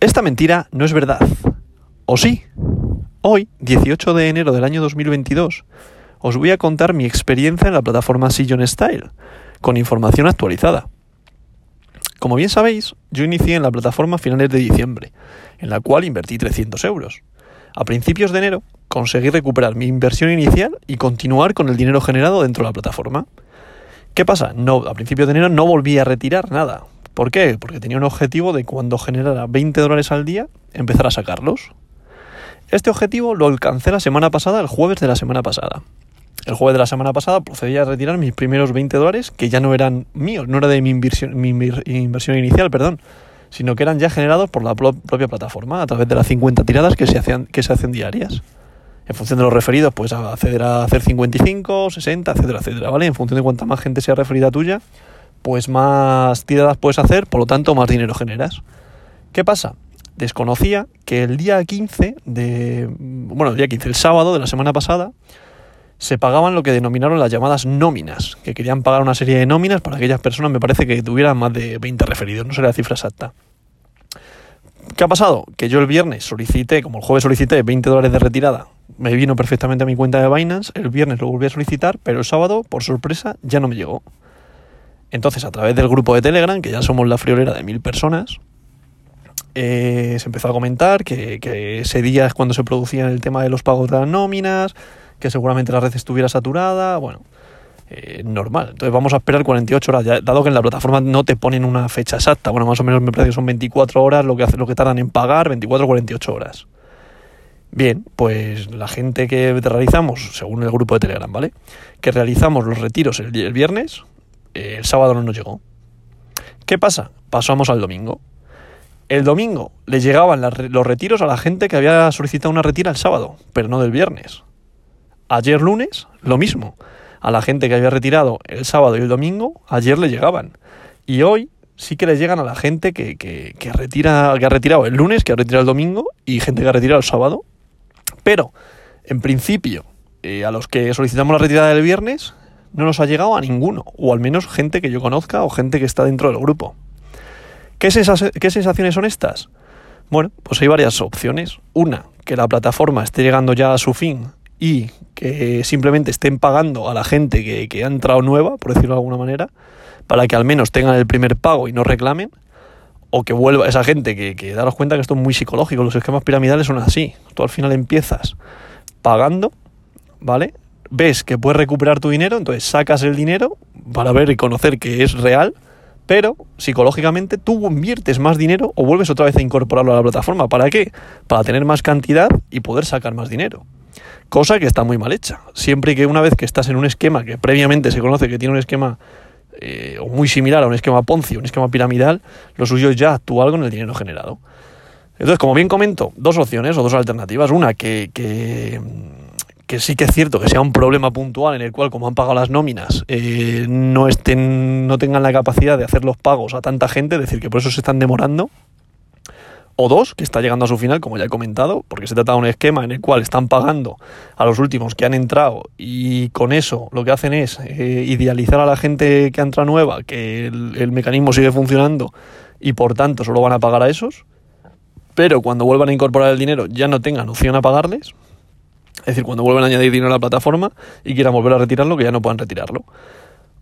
Esta mentira no es verdad. ¿O sí? Hoy, 18 de enero del año 2022, os voy a contar mi experiencia en la plataforma Sillon Style, con información actualizada. Como bien sabéis, yo inicié en la plataforma a finales de diciembre, en la cual invertí 300 euros. A principios de enero conseguí recuperar mi inversión inicial y continuar con el dinero generado dentro de la plataforma. ¿Qué pasa? No, a principios de enero no volví a retirar nada, ¿Por qué? Porque tenía un objetivo de cuando generara 20 dólares al día, empezar a sacarlos. Este objetivo lo alcancé la semana pasada, el jueves de la semana pasada. El jueves de la semana pasada procedí a retirar mis primeros 20 dólares, que ya no eran míos, no era de mi inversión, mi inversión inicial, perdón, sino que eran ya generados por la propia plataforma a través de las 50 tiradas que se, hacían, que se hacen diarias. En función de los referidos, pues acceder a hacer 55, 60, etcétera, etcétera, ¿vale? En función de cuánta más gente sea referida tuya, pues más tiradas puedes hacer, por lo tanto más dinero generas. ¿Qué pasa? Desconocía que el día 15 de... Bueno, el día 15, el sábado de la semana pasada, se pagaban lo que denominaron las llamadas nóminas, que querían pagar una serie de nóminas para aquellas personas, me parece que tuvieran más de 20 referidos, no sé la cifra exacta. ¿Qué ha pasado? Que yo el viernes solicité, como el jueves solicité 20 dólares de retirada, me vino perfectamente a mi cuenta de Binance, el viernes lo volví a solicitar, pero el sábado, por sorpresa, ya no me llegó. Entonces, a través del grupo de Telegram, que ya somos la friolera de mil personas, eh, se empezó a comentar que, ese día es cuando se producía el tema de los pagos de las nóminas, que seguramente la red estuviera saturada, bueno, eh, normal. Entonces vamos a esperar 48 horas, ya, dado que en la plataforma no te ponen una fecha exacta, bueno, más o menos me parece que son 24 horas lo que, hace, lo que tardan en pagar, 24 o 48 horas. Bien, pues la gente que realizamos, según el grupo de Telegram, ¿vale? Que realizamos los retiros el viernes, el sábado no nos llegó. ¿Qué pasa? Pasamos al domingo. El domingo le llegaban los retiros a la gente que había solicitado una retira el sábado, pero no del viernes. Ayer lunes, lo mismo. A la gente que había retirado el sábado y el domingo, ayer le llegaban. Y hoy sí que le llegan a la gente que, retira, que ha retirado el lunes, que ha retirado el domingo, y gente que ha retirado el sábado. Pero, en principio, eh, a los que solicitamos la retirada del viernes, no nos ha llegado a ninguno, o al menos gente que yo conozca o gente que está dentro del grupo. ¿Qué, sensaciones son estas? Bueno, pues hay varias opciones. Una, que la plataforma esté llegando ya a su fin y que simplemente estén pagando a la gente que, ha entrado nueva, por decirlo de alguna manera, para que al menos tengan el primer pago y no reclamen, o que vuelva esa gente que, que daros cuenta que esto es muy psicológico, los esquemas piramidales son así. Tú al final empiezas pagando, ¿vale? Ves que puedes recuperar tu dinero, entonces sacas el dinero para ver y conocer que es real, pero psicológicamente tú inviertes más dinero o vuelves otra vez a incorporarlo a la plataforma. ¿Para qué? Para tener más cantidad y poder sacar más dinero. Cosa que está muy mal hecha. Siempre que una vez que estás en un esquema que previamente se conoce que tiene un esquema eh, muy similar a un esquema Ponzi, un esquema piramidal, lo suyo es ya actuar con el dinero generado. Entonces, como bien comento, dos opciones o dos alternativas. Una, que que sí que es cierto que sea un problema puntual en el cual, como han pagado las nóminas, eh, no, estén, no tengan la capacidad de hacer los pagos a tanta gente, es decir, que por eso se están demorando. O dos, que está llegando a su final, como ya he comentado, porque se trata de un esquema en el cual están pagando a los últimos que han entrado y con eso lo que hacen es eh, idealizar a la gente que entra nueva, que el, el mecanismo sigue funcionando y por tanto solo van a pagar a esos, pero cuando vuelvan a incorporar el dinero ya no tengan opción a pagarles, es decir, cuando vuelven a añadir dinero a la plataforma y quieran volver a retirarlo, que ya no puedan retirarlo.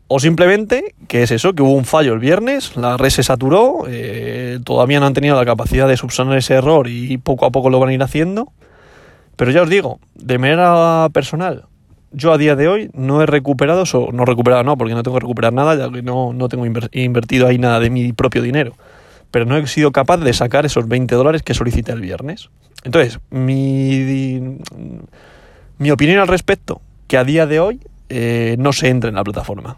O simplemente, que es eso, que hubo un fallo el viernes, la red se saturó, eh, todavía no han tenido la capacidad de subsanar ese error y poco a poco lo van a ir haciendo. Pero ya os digo, de manera personal, yo a día de hoy no he recuperado, o no recuperado no, porque no tengo que recuperar nada, ya que no, no tengo invertido ahí nada de mi propio dinero. Pero no he sido capaz de sacar esos 20 dólares que solicité el viernes. Entonces, mi, mi opinión al respecto, que a día de hoy eh, no se entra en la plataforma.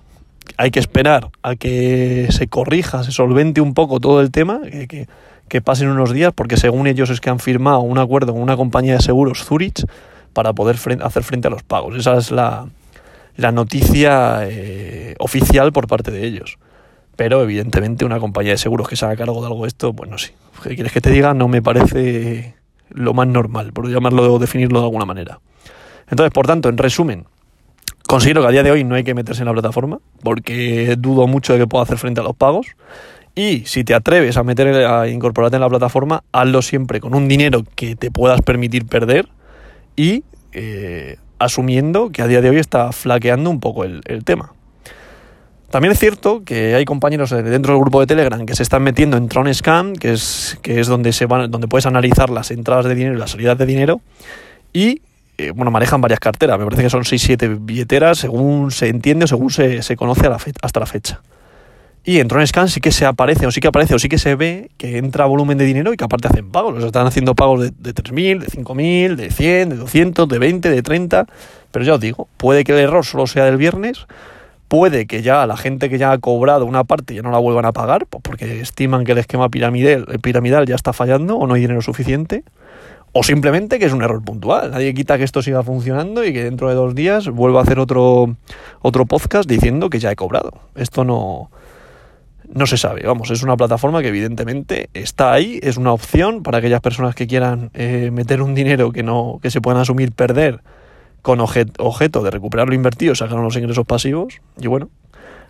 Hay que esperar a que se corrija, se solvente un poco todo el tema, que, pasen unos días, porque según ellos es que han firmado un acuerdo con una compañía de seguros, Zurich, para poder hacer frente a los pagos. Esa es la, la noticia eh, oficial por parte de ellos. Pero evidentemente una compañía de seguros que se haga cargo de algo de esto, pues no sé. ¿Qué quieres que te diga? No me parece lo más normal, por llamarlo o definirlo de alguna manera. Entonces, por tanto, en resumen, considero que a día de hoy no hay que meterse en la plataforma, porque dudo mucho de que pueda hacer frente a los pagos. Y si te atreves a meter a incorporarte en la plataforma, hazlo siempre con un dinero que te puedas permitir perder y eh, asumiendo que a día de hoy está flaqueando un poco el, tema. También es cierto que hay compañeros dentro del grupo de Telegram que se están metiendo en Tron Scam, que es, que es donde, se van, donde puedes analizar las entradas de dinero y las salidas de dinero, y eh, bueno, manejan varias carteras, me parece que son 6-7 billeteras, según se entiende o según se, se conoce hasta la fecha. Y en TronScan sí que se aparece, o sí que aparece, o sí que se ve que entra volumen de dinero y que aparte hacen pagos. Los están haciendo pagos de, de 3.000, de 5.000, de 100, de 200, de 20, de 30. Pero ya os digo, puede que el error solo sea del viernes, puede que ya la gente que ya ha cobrado una parte ya no la vuelvan a pagar, pues porque estiman que el esquema piramidal, el piramidal ya está fallando o no hay dinero suficiente. O simplemente que es un error puntual. Nadie quita que esto siga funcionando y que dentro de dos días vuelva a hacer otro, otro podcast diciendo que ya he cobrado. Esto no, no se sabe, vamos, es una plataforma que evidentemente está ahí, es una opción para aquellas personas que quieran eh, meter un dinero que no, que se puedan asumir perder con objeto de recuperar lo invertido, sacar unos ingresos pasivos, y bueno,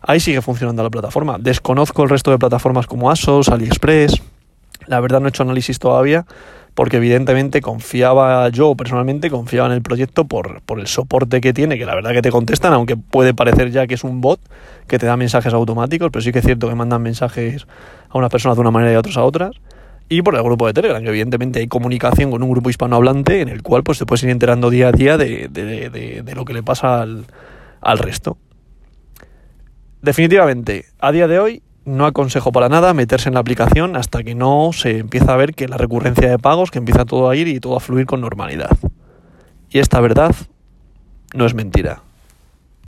ahí sigue funcionando la plataforma. Desconozco el resto de plataformas como Asos, AliExpress, la verdad no he hecho análisis todavía, porque evidentemente confiaba, yo personalmente confiaba en el proyecto por, por el soporte que tiene, que la verdad que te contestan, aunque puede parecer ya que es un bot que te da mensajes automáticos, pero sí que es cierto que mandan mensajes a unas personas de una manera y a otras a otras. Y por el grupo de Telegram, que evidentemente hay comunicación con un grupo hispanohablante en el cual pues te puedes ir enterando día a día de, de lo que le pasa al, al resto. Definitivamente, a día de hoy no aconsejo para nada meterse en la aplicación hasta que no se empieza a ver que la recurrencia de pagos, que empieza todo a ir y todo a fluir con normalidad. Y esta verdad no es mentira.